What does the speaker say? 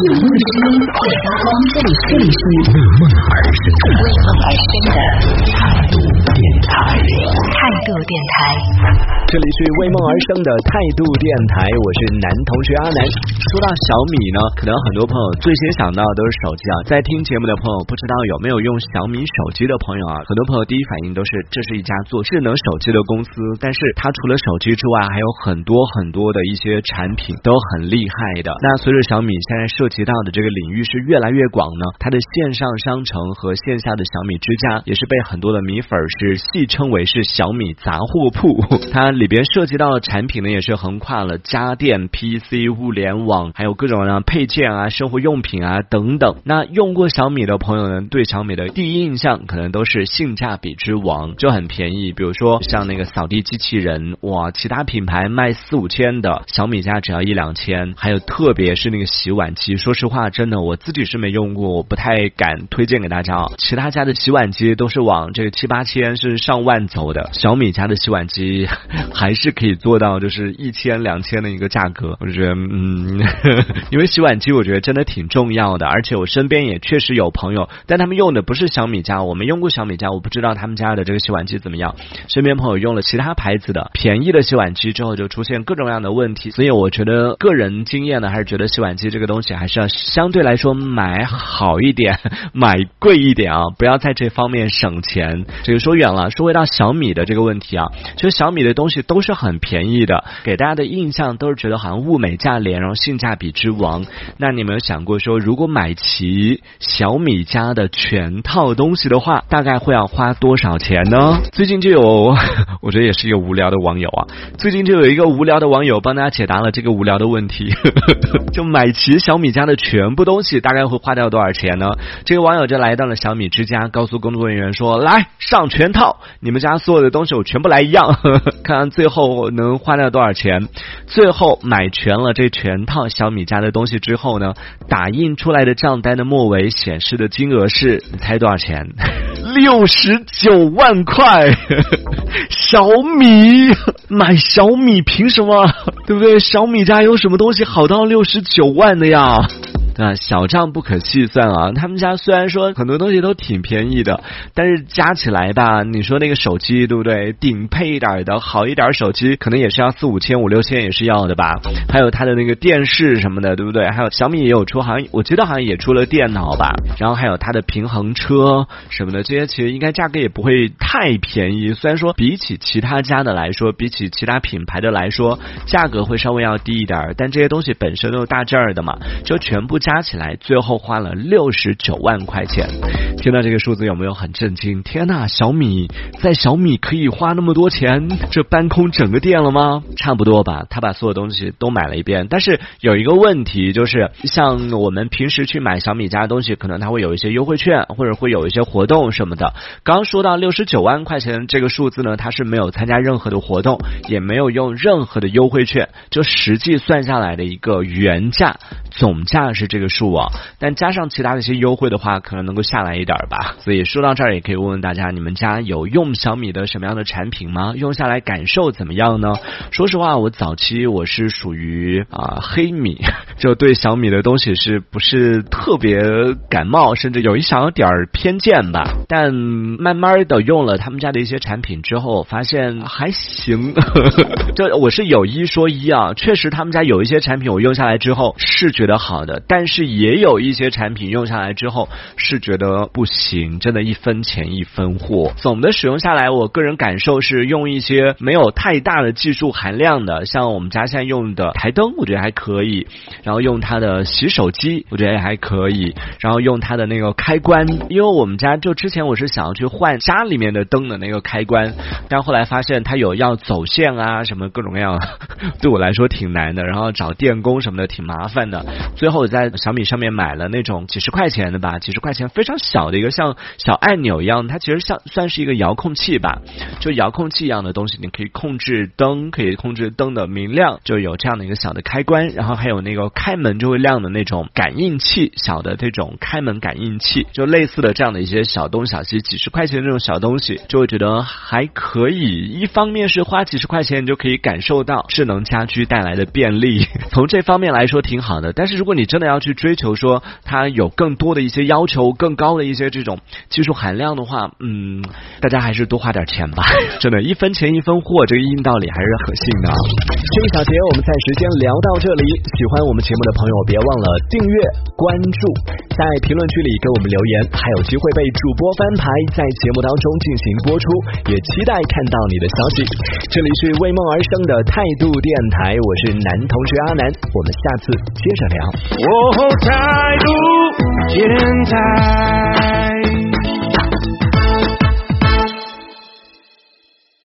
有梦的声音，会发光。这里是为梦而生的，为梦而生的态度电台，态度电台。这里是为梦而生的态度电台，我是男同学阿南。说到小米呢，可能很多朋友最先想到的都是手机啊。在听节目的朋友，不知道有没有用小米手机的朋友啊？很多朋友第一反应都是这是一家做智能手机的公司，但是它除了手机之外，还有很多很多的一些产品都很厉害的。那随着小米现在涉及到的这个领域是越来越广呢，它的线上商城和线下的小米之家也是被很多的米粉是戏称为是小米杂货铺。它里边涉及到的产品呢，也是横跨了家电、PC、物联网，还有各种各样配件啊、生活用品啊等等。那用过小米的朋友呢，对小米的第一印象可能都是性价比之王，就很便宜。比如说像那个扫地机器人，哇，其他品牌卖四五千的，小米家只要一两千。还有特别是那个洗碗机，说实话，真的我自己是没用过，我不太敢推荐给大家啊。其他家的洗碗机都是往这个七八千是上万走的，小米家的洗碗机。还是可以做到，就是一千两千的一个价格，我觉得，嗯，因为洗碗机我觉得真的挺重要的，而且我身边也确实有朋友，但他们用的不是小米家，我没用过小米家，我不知道他们家的这个洗碗机怎么样。身边朋友用了其他牌子的便宜的洗碗机之后，就出现各种各样的问题，所以我觉得个人经验呢，还是觉得洗碗机这个东西还是要相对来说买好一点，买贵一点啊，不要在这方面省钱。这个说远了，说回到小米的这个问题啊，其实小米的东西。都是很便宜的，给大家的印象都是觉得好像物美价廉，然后性价比之王。那你有没有想过说，如果买齐小米家的全套东西的话，大概会要花多少钱呢？最近就有，我觉得也是一个无聊的网友啊。最近就有一个无聊的网友帮大家解答了这个无聊的问题，就买齐小米家的全部东西，大概会花掉多少钱呢？这个网友就来到了小米之家，告诉工作人员说：“来上全套，你们家所有的东西我全部来一样，看看。”最后能花掉多少钱？最后买全了这全套小米家的东西之后呢？打印出来的账单的末尾显示的金额是，你猜多少钱？六十九万块！小米买小米凭什么？对不对？小米家有什么东西好到六十九万的呀？啊，小账不可细算啊！他们家虽然说很多东西都挺便宜的，但是加起来吧，你说那个手机对不对？顶配一点的好一点手机，可能也是要四五千、五六千也是要的吧。还有它的那个电视什么的，对不对？还有小米也有出，好像我记得好像也出了电脑吧。然后还有它的平衡车什么的，这些其实应该价格也不会太便宜。虽然说比起其他家的来说，比起其他品牌的来说，价格会稍微要低一点，但这些东西本身都是大件儿的嘛，就全部加。起来最后花了六十九万块钱，听到这个数字有没有很震惊？天呐，小米在小米可以花那么多钱，这搬空整个店了吗？差不多吧，他把所有东西都买了一遍。但是有一个问题，就是像我们平时去买小米家的东西，可能它会有一些优惠券，或者会有一些活动什么的。刚说到六十九万块钱这个数字呢，它是没有参加任何的活动，也没有用任何的优惠券，就实际算下来的一个原价，总价是这。个数啊，但加上其他的一些优惠的话，可能能够下来一点吧。所以说到这儿，也可以问问大家，你们家有用小米的什么样的产品吗？用下来感受怎么样呢？说实话，我早期我是属于啊黑米，就对小米的东西是不是特别感冒，甚至有一小点儿偏见吧。但慢慢的用了他们家的一些产品之后，发现还行。这我是有一说一啊，确实他们家有一些产品我用下来之后是觉得好的，但但。是也有一些产品用下来之后是觉得不行，真的一分钱一分货。总的使用下来，我个人感受是用一些没有太大的技术含量的，像我们家现在用的台灯，我觉得还可以。然后用它的洗手机，我觉得也还可以。然后用它的那个开关，因为我们家就之前我是想要去换家里面的灯的那个开关，但后来发现它有要走线啊什么各种各样，对我来说挺难的。然后找电工什么的挺麻烦的。最后在小米上面买了那种几十块钱的吧，几十块钱非常小的一个像小按钮一样，它其实像算是一个遥控器吧，就遥控器一样的东西，你可以控制灯，可以控制灯的明亮，就有这样的一个小的开关，然后还有那个开门就会亮的那种感应器，小的这种开门感应器，就类似的这样的一些小东小西，几十块钱这种小东西，就会觉得还可以。一方面是花几十块钱，你就可以感受到智能家居带来的便利，从这方面来说挺好的。但是如果你真的要去追求说他有更多的一些要求、更高的一些这种技术含量的话，嗯，大家还是多花点钱吧。真的，一分钱一分货，这个硬道理还是可信的。这一小节我们暂时先聊到这里。喜欢我们节目的朋友，别忘了订阅、关注，在评论区里给我们留言，还有机会被主播翻牌，在节目当中进行播出。也期待看到你的消息。这里是为梦而生的态度电台，我是男同学阿南，我们下次接着聊。后，态度天才。